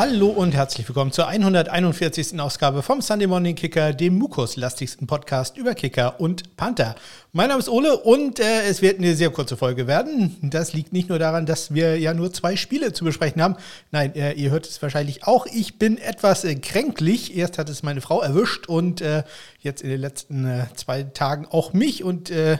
Hallo und herzlich willkommen zur 141. Ausgabe vom Sunday Morning Kicker, dem Mukus-lastigsten Podcast über Kicker und Panther. Mein Name ist Ole und äh, es wird eine sehr kurze Folge werden. Das liegt nicht nur daran, dass wir ja nur zwei Spiele zu besprechen haben. Nein, äh, ihr hört es wahrscheinlich auch. Ich bin etwas äh, kränklich. Erst hat es meine Frau erwischt und äh, jetzt in den letzten äh, zwei Tagen auch mich. Und äh,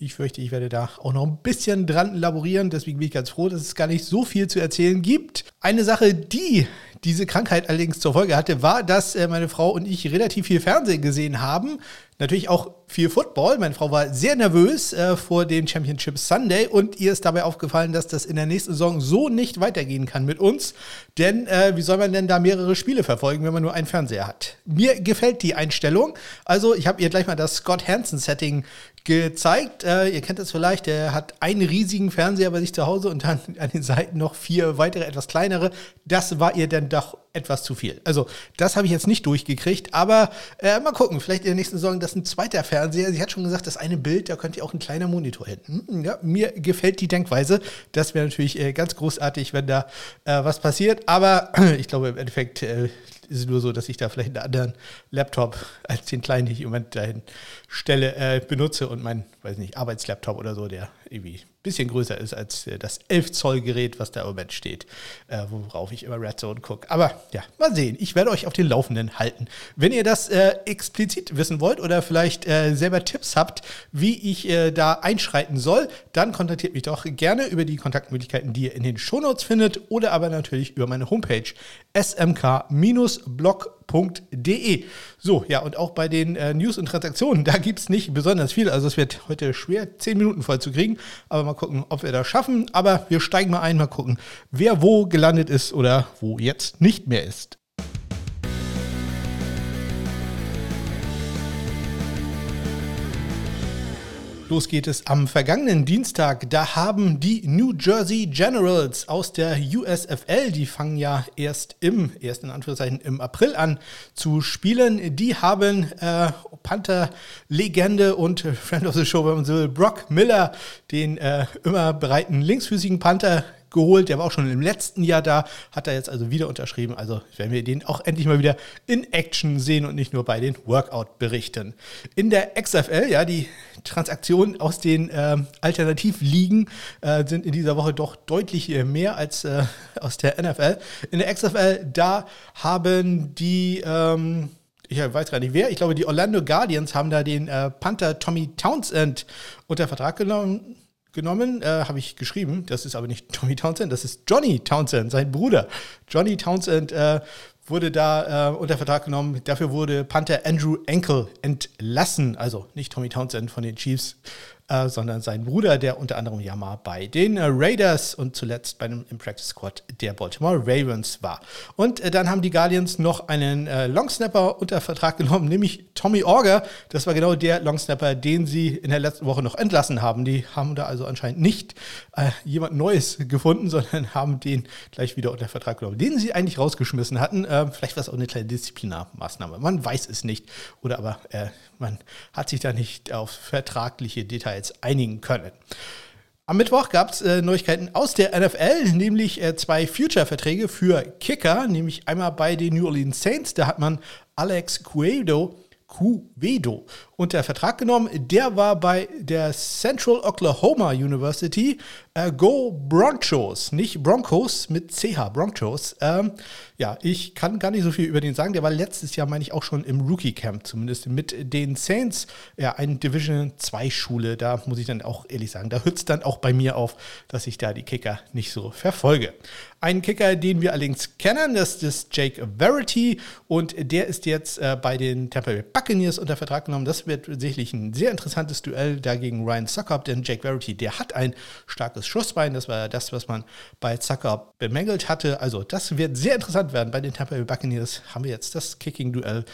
ich fürchte, ich werde da auch noch ein bisschen dran laborieren. Deswegen bin ich ganz froh, dass es gar nicht so viel zu erzählen gibt. Eine Sache, die diese Krankheit allerdings zur Folge hatte, war, dass äh, meine Frau und ich relativ viel Fernsehen gesehen haben. Natürlich auch viel Football. Meine Frau war sehr nervös äh, vor dem Championship Sunday und ihr ist dabei aufgefallen, dass das in der nächsten Saison so nicht weitergehen kann mit uns. Denn äh, wie soll man denn da mehrere Spiele verfolgen, wenn man nur einen Fernseher hat? Mir gefällt die Einstellung. Also ich habe ihr gleich mal das Scott Hansen Setting gezeigt. Äh, ihr kennt das vielleicht, er hat einen riesigen Fernseher bei sich zu Hause und dann an den Seiten noch vier weitere, etwas kleinere. Das war ihr dann doch etwas zu viel. Also, das habe ich jetzt nicht durchgekriegt, aber äh, mal gucken, vielleicht in der nächsten Saison das ist ein zweiter Fernseher. Sie hat schon gesagt, das eine Bild, da könnte auch ein kleiner Monitor hinten. Hm, ja, mir gefällt die Denkweise. Das wäre natürlich äh, ganz großartig, wenn da äh, was passiert, aber ich glaube im Endeffekt äh, ist es nur so, dass ich da vielleicht einen anderen Laptop als den kleinen, den ich im Moment dahin stelle, äh, benutze und mein, weiß nicht, Arbeitslaptop oder so, der irgendwie bisschen größer ist als äh, das 11 Zoll Gerät, was da im Moment steht, äh, worauf ich immer Red Zone gucke. Aber ja, mal sehen. Ich werde euch auf den Laufenden halten. Wenn ihr das äh, explizit wissen wollt oder vielleicht selber Tipps habt, wie ich da einschreiten soll, dann kontaktiert mich doch gerne über die Kontaktmöglichkeiten, die ihr in den Shownotes findet oder aber natürlich über meine Homepage smk-blog.com www.versicherungsmakler.de. So, ja, und auch bei den äh, News und Transaktionen, da gibt es nicht besonders viel. Also es wird heute schwer, zehn Minuten voll zu kriegen. Aber mal gucken, ob wir das schaffen. Aber wir steigen mal ein, mal gucken, wer wo gelandet ist oder wo jetzt nicht mehr ist. Los geht es am vergangenen Dienstag. Da haben die New Jersey Generals aus der USFL, die fangen ja erst im, erst in Anführungszeichen im April an zu spielen. Die haben äh, Panther-Legende und Friend of the Show, wenn man so will, Brock Miller, den äh, immer bereiten linksfüßigen Panther geholt. Der war auch schon im letzten Jahr da, hat er jetzt also wieder unterschrieben. Also werden wir den auch endlich mal wieder in Action sehen und nicht nur bei den Workout-Berichten. In der XFL, ja, die Transaktionen aus den äh, Alternativligen äh, sind in dieser Woche doch deutlich äh, mehr als äh, aus der NFL. In der XFL, da haben die ähm, ich weiß gar nicht wer, ich glaube, die Orlando Guardians haben da den äh, Panther Tommy Townsend unter Vertrag genommen genommen, äh, habe ich geschrieben. Das ist aber nicht Tommy Townsend, das ist Johnny Townsend, sein Bruder. Johnny Townsend äh, wurde da äh, unter Vertrag genommen. Dafür wurde Panther Andrew Enkel entlassen. Also nicht Tommy Townsend von den Chiefs, äh, sondern sein Bruder, der unter anderem ja mal bei den äh, Raiders und zuletzt bei einem im Practice Squad der Baltimore Ravens war. Und äh, dann haben die Guardians noch einen äh, Longsnapper unter Vertrag genommen, nämlich Tommy Orger. Das war genau der Longsnapper, den sie in der letzten Woche noch entlassen haben. Die haben da also anscheinend nicht äh, jemand Neues gefunden, sondern haben den gleich wieder unter Vertrag genommen, den sie eigentlich rausgeschmissen hatten. Äh, vielleicht war es auch eine kleine Disziplinarmaßnahme. Man weiß es nicht. Oder aber man hat sich da nicht auf vertragliche Details einigen können. Am Mittwoch gab es äh, Neuigkeiten aus der NFL, nämlich äh, zwei Future-Verträge für Kicker, nämlich einmal bei den New Orleans Saints. Da hat man Alex Cuedo Cuvedo unter Vertrag genommen. Der war bei der Central Oklahoma University. Äh, Go Broncos, nicht Broncos mit CH, Broncos. Ähm, ja, ich kann gar nicht so viel über den sagen. Der war letztes Jahr, meine ich, auch schon im Rookie Camp, zumindest mit den Saints. Ja, eine Division 2 Schule. Da muss ich dann auch ehrlich sagen, da hört es dann auch bei mir auf, dass ich da die Kicker nicht so verfolge. Ein Kicker, den wir allerdings kennen, das ist Jake Verity und der ist jetzt äh, bei den Tampa Bay Buccaneers unter Vertrag genommen. Das wird sicherlich ein sehr interessantes Duell dagegen Ryan Suckup, denn Jake Verity, der hat ein starkes Schussbein. Das war das, was man bei Suckup bemängelt hatte. Also das wird sehr interessant werden. Bei den Tampa Bay Buccaneers haben wir jetzt das Kicking-Duell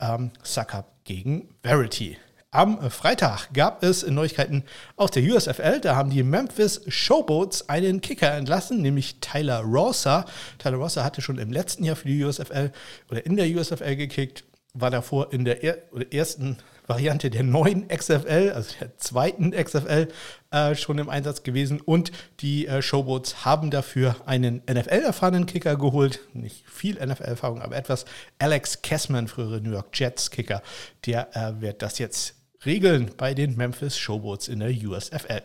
ähm, Suckup gegen Verity. Am Freitag gab es Neuigkeiten aus der USFL. Da haben die Memphis Showboats einen Kicker entlassen, nämlich Tyler Rosser. Tyler Rosser hatte schon im letzten Jahr für die USFL oder in der USFL gekickt, war davor in der er ersten Variante der neuen XFL, also der zweiten XFL, äh, schon im Einsatz gewesen. Und die äh, Showboats haben dafür einen NFL-erfahrenen Kicker geholt. Nicht viel NFL-Erfahrung, aber etwas. Alex Kessman, frühere New York Jets-Kicker, der äh, wird das jetzt regeln bei den Memphis Showboats in der USFL.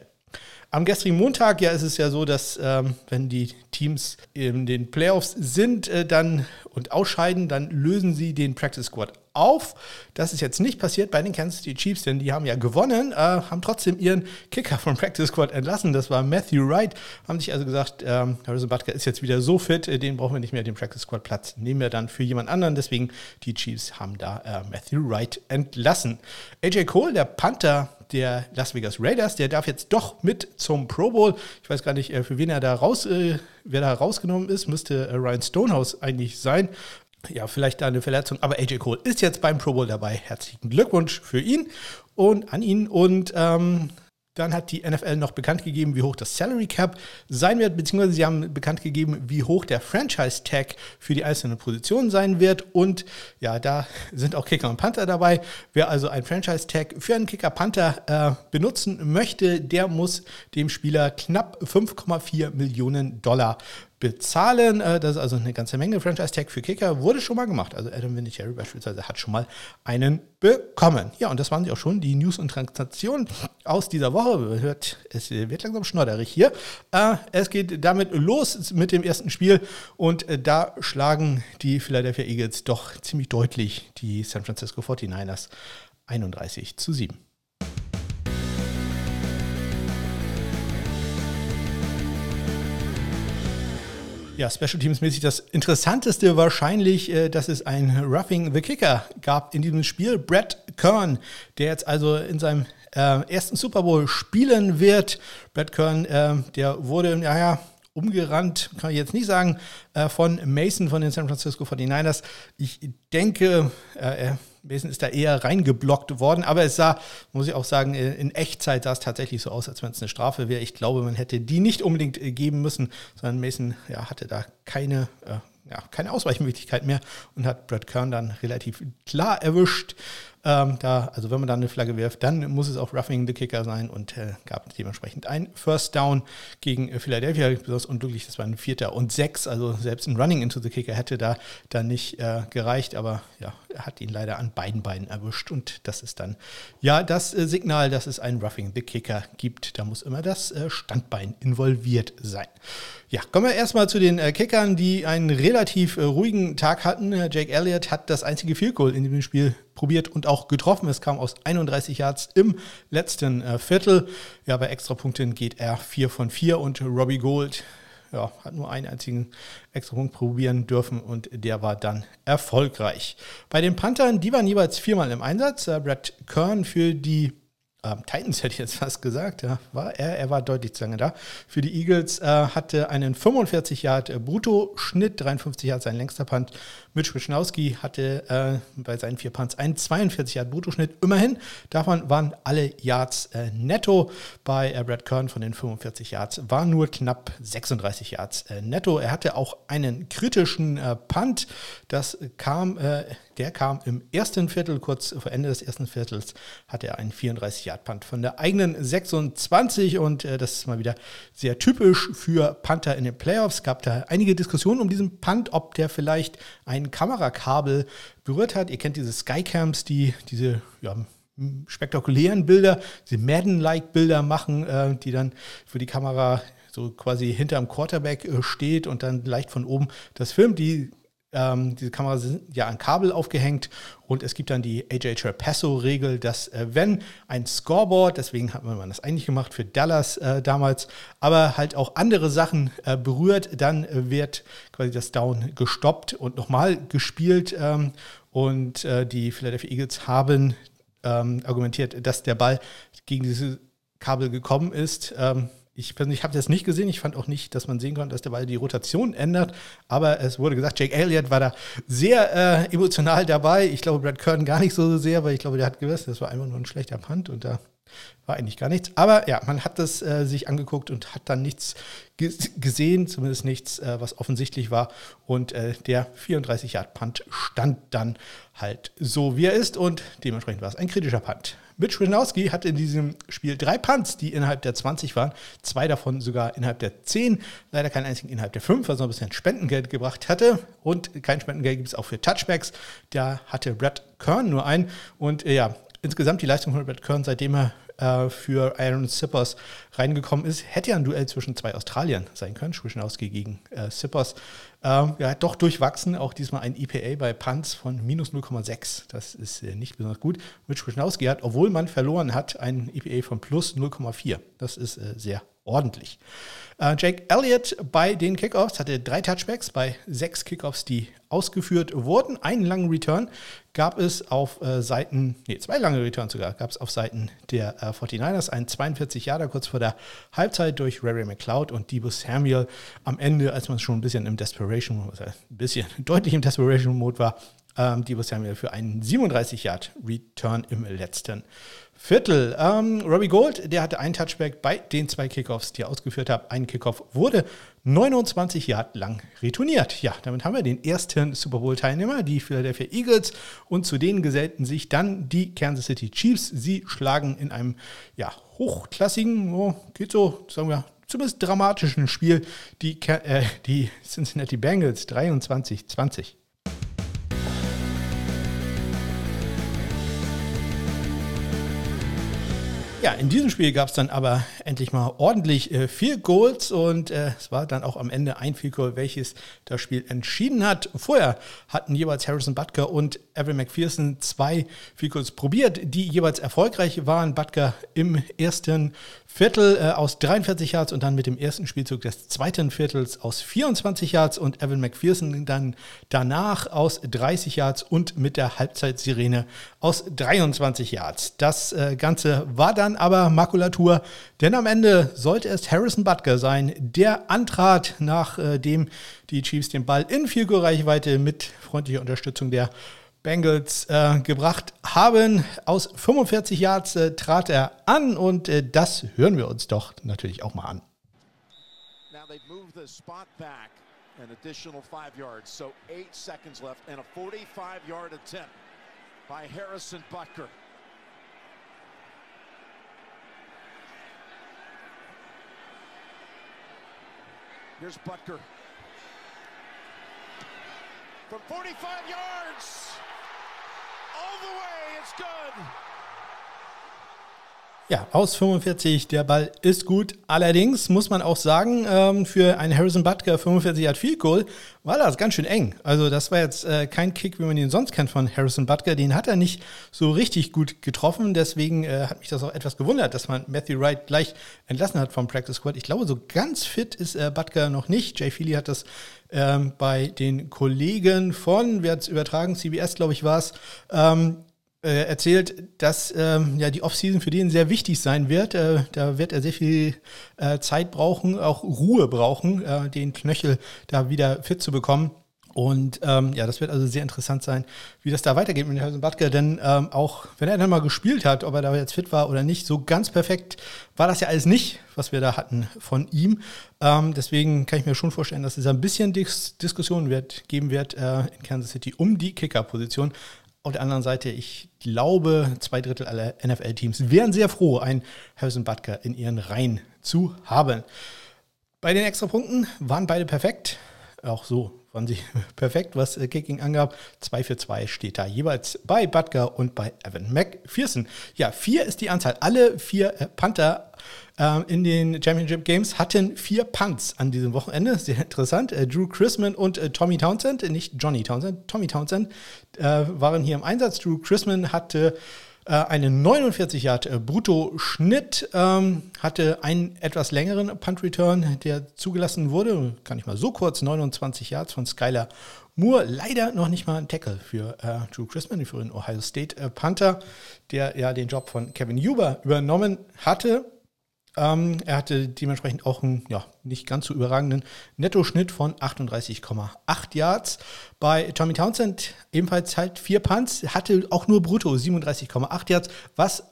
Am gestrigen Montag, ja, ist es ja so, dass ähm, wenn die Teams in den Playoffs sind äh, dann und ausscheiden, dann lösen sie den Practice Squad auf. Das ist jetzt nicht passiert bei den Kansas City Chiefs, denn die haben ja gewonnen, äh, haben trotzdem ihren Kicker vom Practice Squad entlassen. Das war Matthew Wright. Haben sich also gesagt, ähm, Harrison Butker ist jetzt wieder so fit, äh, den brauchen wir nicht mehr, den Practice Squad Platz nehmen wir dann für jemand anderen. Deswegen die Chiefs haben da äh, Matthew Wright entlassen. AJ Cole, der Panther der Las Vegas Raiders, der darf jetzt doch mit zum Pro Bowl. Ich weiß gar nicht, äh, für wen er da raus, äh, wer da rausgenommen ist, müsste äh, Ryan Stonehouse eigentlich sein. Ja, vielleicht eine Verletzung, aber AJ Cole ist jetzt beim Pro Bowl dabei. Herzlichen Glückwunsch für ihn und an ihn und ähm, dann hat die NFL noch bekannt gegeben, wie hoch das Salary Cap sein wird, beziehungsweise sie haben bekannt gegeben, wie hoch der Franchise Tag für die einzelnen Positionen sein wird. Und ja, da sind auch Kicker und Panther dabei. Wer also ein Franchise Tag für einen Kicker Panther äh, benutzen möchte, der muss dem Spieler knapp 5,4 Millionen Dollar bezahlen. Äh, das ist also eine ganze Menge. Franchise-Tag für Kicker wurde schon mal gemacht. Also Adam Vinatieri beispielsweise hat schon mal einen bekommen. Ja, und das waren sie auch schon, die News und Transaktionen aus dieser Woche. Hört, es wird langsam schnodderig hier. Äh, es geht damit los mit dem ersten Spiel und äh, da schlagen die Philadelphia Eagles doch ziemlich deutlich die San Francisco 49ers 31 zu 7. Ja, Special Teams mäßig das Interessanteste wahrscheinlich, äh, dass es ein Roughing the Kicker gab in diesem Spiel. Brett Kern, der jetzt also in seinem äh, ersten Super Bowl spielen wird. Brett Kern, äh, der wurde, naja, umgerannt, kann ich jetzt nicht sagen, äh, von Mason von den San Francisco 49ers. Ich denke, äh, Mason ist da eher reingeblockt worden, aber es sah, muss ich auch sagen, äh, in Echtzeit sah es tatsächlich so aus, als wenn es eine Strafe wäre. Ich glaube, man hätte die nicht unbedingt äh, geben müssen, sondern Mason ja, hatte da keine, äh, ja, keine Ausweichmöglichkeit mehr und hat Brad Kern dann relativ klar erwischt. Ähm, da, also wenn man da eine Flagge wirft, dann muss es auch Roughing the Kicker sein und äh, gab dementsprechend ein First Down gegen äh, Philadelphia. Besonders unglücklich, das war ein Vierter und Sechs. Also selbst ein Running into the Kicker hätte da dann nicht äh, gereicht, aber ja, er hat ihn leider an beiden Beinen erwischt und das ist dann ja das äh, Signal, dass es ein Roughing the Kicker gibt. Da muss immer das äh, Standbein involviert sein. Ja, kommen wir erstmal zu den Kickern, die einen relativ ruhigen Tag hatten. Jake Elliott hat das einzige Field Goal in dem Spiel probiert und auch getroffen. Es kam aus 31 Yards im letzten äh, Viertel. Ja, bei Extrapunkten geht er 4 von 4 und Robbie Gold ja, hat nur einen einzigen Extrapunkt probieren dürfen und der war dann erfolgreich. Bei den Panthern, die waren jeweils viermal im Einsatz. Äh, Brad Kern für die ähm, Titans hätte ich jetzt fast gesagt, ja, war er, er war deutlich zu lange da. Für die Eagles äh, hatte einen 45 Yard äh, Brutto-Schnitt, 53 Yard sein längster Punt. Mitch Wischnowski hatte äh, bei seinen vier Punts einen 42 Yard Bruttoschnitt. Immerhin, davon waren alle Yards äh, netto. Bei äh, Brad Kern von den 45 Yards waren nur knapp 36 Yards äh, netto. Er hatte auch einen kritischen Punt. Das kam der kam im ersten Viertel, kurz vor Ende des ersten Viertels, hatte er einen 34-Yard-Punt von der eigenen 26 und äh, das ist mal wieder sehr typisch für Panther in den Playoffs. Gab da einige Diskussionen um diesen Punt, ob der vielleicht ein Kamerakabel berührt hat. Ihr kennt diese Skycams, die diese ja, spektakulären Bilder, diese Madden-like Bilder machen, äh, die dann für die Kamera so quasi hinterm Quarterback äh, steht und dann leicht von oben das filmt. Die ähm, diese Kameras sind ja an Kabel aufgehängt und es gibt dann die AJ Trapasso-Regel, dass äh, wenn ein Scoreboard, deswegen hat man das eigentlich gemacht für Dallas äh, damals, aber halt auch andere Sachen äh, berührt, dann äh, wird quasi das Down gestoppt und nochmal gespielt. Ähm, und äh, die Philadelphia Eagles haben ähm, argumentiert, dass der Ball gegen diese Kabel gekommen ist. Ich persönlich habe das nicht gesehen. Ich fand auch nicht, dass man sehen konnte, dass der Ball die Rotation ändert. Aber es wurde gesagt, Jake Elliott war da sehr äh, emotional dabei. Ich glaube, Brad Curtin gar nicht so sehr, weil ich glaube, der hat gewusst, das war einfach nur ein schlechter Punt und da war eigentlich gar nichts. Aber ja, man hat das äh, sich angeguckt und hat dann nichts gesehen, zumindest nichts, äh, was offensichtlich war. Und äh, der 34 Yard Punt stand dann halt so, wie er ist. Und dementsprechend war es ein kritischer Punt. Mitch Winowski hatte in diesem Spiel drei Punts, die innerhalb der 20 waren. Zwei davon sogar innerhalb der 10. Leider keinen einzigen innerhalb der 5, was noch ein bisschen Spendengeld gebracht hatte. Und kein Spendengeld gibt es auch für Touchbacks. Da hatte Brad Kern nur einen. Und äh, ja, insgesamt die Leistung von Brad Kern, seitdem er äh, für Aaron Sippers reingekommen ist. Hätte ja ein Duell zwischen zwei Australiern sein können, Schwischenowski gegen äh, Sippers. Ähm, ja, doch durchwachsen, auch diesmal ein EPA bei Punts von minus 0,6. Das ist äh, nicht besonders gut. Mit Schwischenowski hat, obwohl man verloren hat, ein EPA von plus 0,4. Das ist äh, sehr ordentlich. Äh, Jake Elliott bei den Kickoffs hatte drei Touchbacks bei sechs Kickoffs, die ausgeführt wurden. Einen langen Return gab es auf äh, Seiten, nee, zwei lange Returns sogar, gab es auf Seiten der äh, 49ers. Ein 42 Jahre kurz vor der Halbzeit durch Ray McLeod und Debo Samuel am Ende, als man schon ein bisschen im Desperation, also ein bisschen deutlich im Desperation-Mode war, ähm, Debo Samuel für einen 37 Yard Return im letzten Viertel. Ähm, Robbie Gold, der hatte einen Touchback bei den zwei Kickoffs, die er ausgeführt hat. Ein Kickoff wurde 29 Yard lang retourniert. Ja, damit haben wir den ersten Super Bowl-Teilnehmer, die Philadelphia Eagles. Und zu denen gesellten sich dann die Kansas City Chiefs. Sie schlagen in einem ja, hochklassigen, oh, geht so, sagen wir, zumindest dramatischen Spiel die, äh, die Cincinnati Bengals 23-20. Ja, in diesem Spiel gab es dann aber endlich mal ordentlich äh, vier Goals und äh, es war dann auch am Ende ein Field Goal, welches das Spiel entschieden hat. Vorher hatten jeweils Harrison Butker und Evan McPherson zwei Field Goals probiert, die jeweils erfolgreich waren. Butker im ersten Viertel äh, aus 43 Yards und dann mit dem ersten Spielzug des zweiten Viertels aus 24 Yards und Evan McPherson dann danach aus 30 Yards und mit der Halbzeitsirene aus 23 Yards. Das äh, Ganze war dann aber Makulatur, denn am Ende sollte es Harrison Butker sein, der antrat, nachdem äh, die Chiefs den Ball in Vielgurreichweite mit freundlicher Unterstützung der Bengals äh, gebracht haben. Aus 45 Yards äh, trat er an und äh, das hören wir uns doch natürlich auch mal an. Now they've moved the spot back an additional five yards, so eight seconds left and a 45-yard attempt by Harrison Butker. Here's Butker. From 45 yards. All the way. It's good. Ja, aus 45, der Ball ist gut. Allerdings muss man auch sagen, ähm, für einen Harrison Butker 45 hat viel Goal, war das ganz schön eng. Also das war jetzt äh, kein Kick, wie man ihn sonst kennt von Harrison Butker. Den hat er nicht so richtig gut getroffen. Deswegen äh, hat mich das auch etwas gewundert, dass man Matthew Wright gleich entlassen hat vom Practice Squad. Ich glaube, so ganz fit ist äh, Butker noch nicht. Jay Feely hat das ähm, bei den Kollegen von, wer hat es übertragen, CBS, glaube ich, war es, ähm, äh, erzählt, dass ähm, ja die Offseason für den sehr wichtig sein wird. Äh, da wird er sehr viel äh, Zeit brauchen, auch Ruhe brauchen, äh, den Knöchel da wieder fit zu bekommen. Und ähm, ja, das wird also sehr interessant sein, wie das da weitergeht mit Harrison Butker. Denn ähm, auch wenn er dann mal gespielt hat, ob er da jetzt fit war oder nicht, so ganz perfekt war das ja alles nicht, was wir da hatten von ihm. Ähm, deswegen kann ich mir schon vorstellen, dass es ein bisschen Dis Diskussion wird, geben wird äh, in Kansas City um die Kicker-Position. Auf der anderen Seite, ich glaube, zwei Drittel aller NFL-Teams wären sehr froh, einen Harrison Butker in ihren Reihen zu haben. Bei den Extrapunkten waren beide perfekt. Auch so waren sie perfekt, was äh, Kicking angab. 2 für 2 steht da jeweils bei Butker und bei Evan McPherson. Ja, vier ist die Anzahl. Alle vier äh, Panther ähm, in den Championship Games hatten vier Punts an diesem Wochenende. Sehr interessant. Äh, Drew Chrisman und äh, Tommy Townsend, äh, nicht Johnny Townsend, Tommy Townsend waren hier im Einsatz. Drew Chrisman hatte einen 49 Yard Brutto-Schnitt, ähm, hatte einen etwas längeren Punt-Return, der zugelassen wurde, kann ich mal so kurz, 29 Yards von Skylar Moore. Leider noch nicht mal ein Tackle für äh, Drew Chrisman, für den Ohio State äh, Panther, der ja den Job von Kevin Huber übernommen hatte. Ähm, er hatte dementsprechend auch einen ja, nicht ganz so überragenden Nettoschnitt von 38,8 Yards. Bei Tommy Townsend ebenfalls halt vier Punts, hatte auch nur brutto 37,8 Yards, was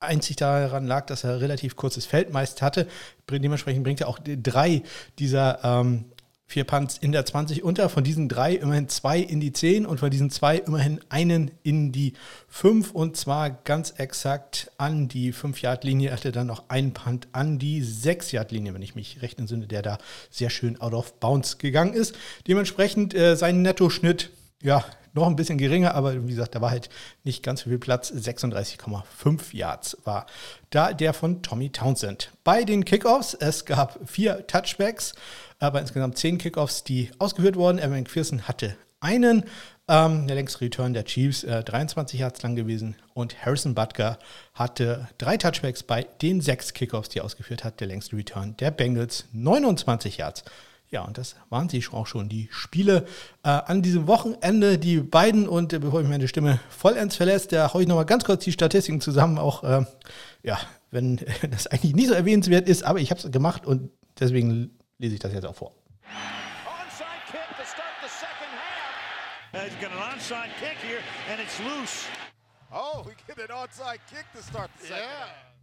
einzig daran lag, dass er relativ kurzes Feld meist hatte. Dementsprechend bringt er auch drei dieser ähm, vier Punts in der 20 unter. Von diesen drei immerhin zwei in die 10 und von diesen zwei immerhin einen in die 5 und zwar ganz exakt an die 5-Yard-Linie. Er hatte dann noch einen Punt an die 6-Yard-Linie, wenn ich mich recht entsinne, der da sehr schön out of bounds gegangen ist. Dementsprechend äh, sein Nettoschnitt, ja, noch ein bisschen geringer, aber wie gesagt, da war halt nicht ganz so viel Platz. 36,5 Yards war da der von Tommy Townsend. Bei den Kickoffs, es gab vier Touchbacks, aber insgesamt zehn Kickoffs, die ausgeführt wurden. Evan McPherson hatte einen. Ähm, der längste Return der Chiefs, äh, 23 Yards lang gewesen. Und Harrison Butker hatte drei Touchbacks bei den sechs Kickoffs, die er ausgeführt hat. Der längste Return der Bengals, 29 Yards. Ja, und das waren sie auch schon, die Spiele äh, an diesem Wochenende, die beiden. Und äh, bevor ich meine Stimme vollends verlässt, da haue ich nochmal ganz kurz die Statistiken zusammen, auch äh, ja, wenn das eigentlich nicht so erwähnenswert ist, aber ich habe es gemacht und deswegen lese ich das jetzt auch vor. Oh, we get an onside kick to start the second yeah.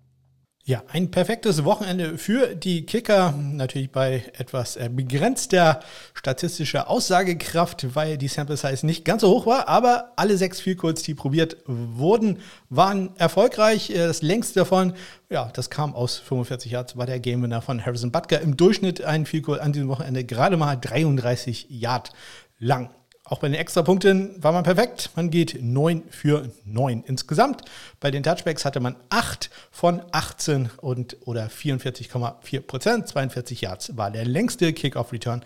Ja, ein perfektes Wochenende für die Kicker. Natürlich bei etwas äh, begrenzter statistischer Aussagekraft, weil die Sample Size nicht ganz so hoch war. Aber alle sechs Vielkurz, die probiert wurden, waren erfolgreich. Äh, das längste davon, ja, das kam aus 45 Yards, war der Game Winner von Harrison Butker. Im Durchschnitt ein Vielkurz an diesem Wochenende gerade mal 33 Yard lang. Auch bei den Extrapunkten war man perfekt. Man geht 9 für 9 insgesamt. Bei den Touchbacks hatte man 8 von 18 und oder 44,4 Prozent. 42 Yards war der längste Kickoff-Return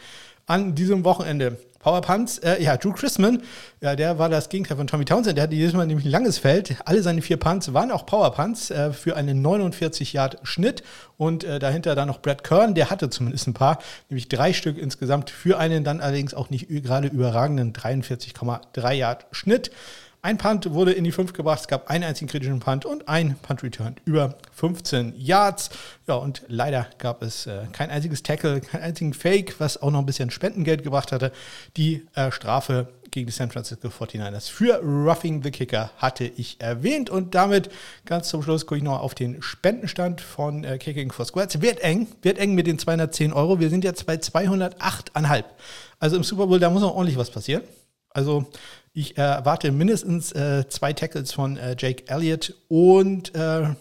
an diesem Wochenende. Power Punts, äh, ja, Drew Chrisman, ja, der war das Gegenteil von Tommy Townsend. Der hatte jedes Mal nämlich ein langes Feld. Alle seine vier Punts waren auch Power Punts äh, für einen 49 Yard Schnitt. Und äh, dahinter dann noch Brad Kern, der hatte zumindest ein paar, nämlich drei Stück insgesamt für einen dann allerdings auch nicht gerade überragenden 43,3 Yard Schnitt. Ein Punt wurde in die 5 gebracht, es gab einen einzigen kritischen Punt und ein Punt-Return über 15 Yards. Ja, und leider gab es äh, kein einziges Tackle, kein einzigen Fake, was auch noch ein bisschen Spendengeld gebracht hatte. Die äh, Strafe gegen die San Francisco 49ers für Roughing the Kicker hatte ich erwähnt. Und damit ganz zum Schluss gucke ich noch auf den Spendenstand von äh, Kicking for Squads. Wird eng, wird eng mit den 210 Euro. Wir sind jetzt bei 208,5. Also im Super Bowl, da muss noch ordentlich was passieren. Also ich erwarte mindestens äh, zwei Tackles von äh, Jake Elliott und, äh,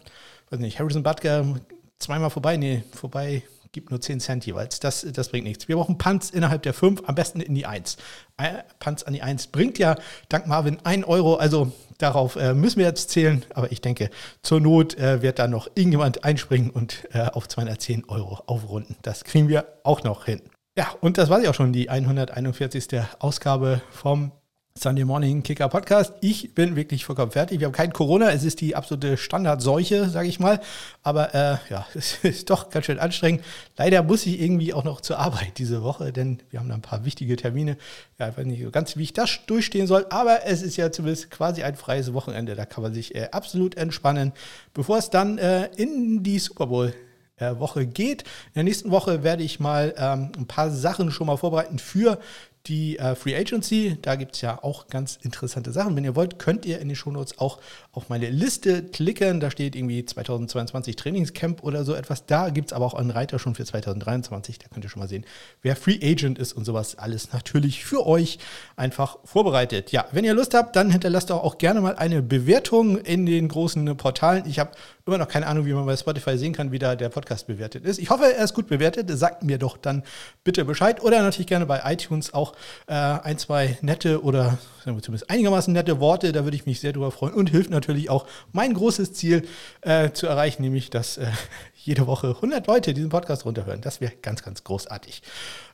weiß nicht, Harrison Butker zweimal vorbei. Nee, vorbei gibt nur 10 Cent jeweils. Das, das bringt nichts. Wir brauchen Punts innerhalb der 5, am besten in die 1. Äh, Punts an die 1 bringt ja dank Marvin 1 Euro, also darauf äh, müssen wir jetzt zählen. Aber ich denke, zur Not äh, wird da noch irgendjemand einspringen und äh, auf 210 Euro aufrunden. Das kriegen wir auch noch hin. Ja, und das war ja auch schon, die 141. Ausgabe vom Sunday Morning Kicker Podcast. Ich bin wirklich vollkommen fertig. Wir haben kein Corona. Es ist die absolute Standardseuche, sage ich mal. Aber äh, ja, es ist doch ganz schön anstrengend. Leider muss ich irgendwie auch noch zur Arbeit diese Woche, denn wir haben da ein paar wichtige Termine. Ja, ich weiß nicht so ganz, wie ich das durchstehen soll. Aber es ist ja zumindest quasi ein freies Wochenende. Da kann man sich äh, absolut entspannen, bevor es dann äh, in die Super Bowl äh, Woche geht. In der nächsten Woche werde ich mal ähm, ein paar Sachen schon mal vorbereiten für die äh, Free Agency. Da gibt es ja auch ganz interessante Sachen. Wenn ihr wollt, könnt ihr in den Shownotes auch auf meine Liste klicken. Da steht irgendwie 2022 Trainingscamp oder so etwas. Da gibt es aber auch einen Reiter schon für 2023. Da könnt ihr schon mal sehen, wer Free Agent ist und sowas alles natürlich für euch einfach vorbereitet. Ja, wenn ihr Lust habt, dann hinterlasst auch, auch gerne mal eine Bewertung in den großen Portalen. Ich habe immer noch keine Ahnung, wie man bei Spotify sehen kann, wie da der Podcast bewertet ist. Ich hoffe, er ist gut bewertet. Sagt mir doch dann bitte Bescheid. Oder natürlich gerne bei iTunes auch äh, ein, zwei nette oder zumindest einigermaßen nette Worte. Da würde ich mich sehr drüber freuen. Und hilft natürlich auch, mein großes Ziel äh, zu erreichen, nämlich, dass äh, jede Woche 100 Leute diesen Podcast runterhören. Das wäre ganz, ganz großartig.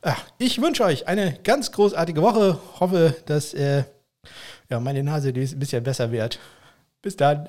Äh, ich wünsche euch eine ganz großartige Woche. Hoffe, dass äh, ja, meine Nase ein bisschen besser wird. Bis dann.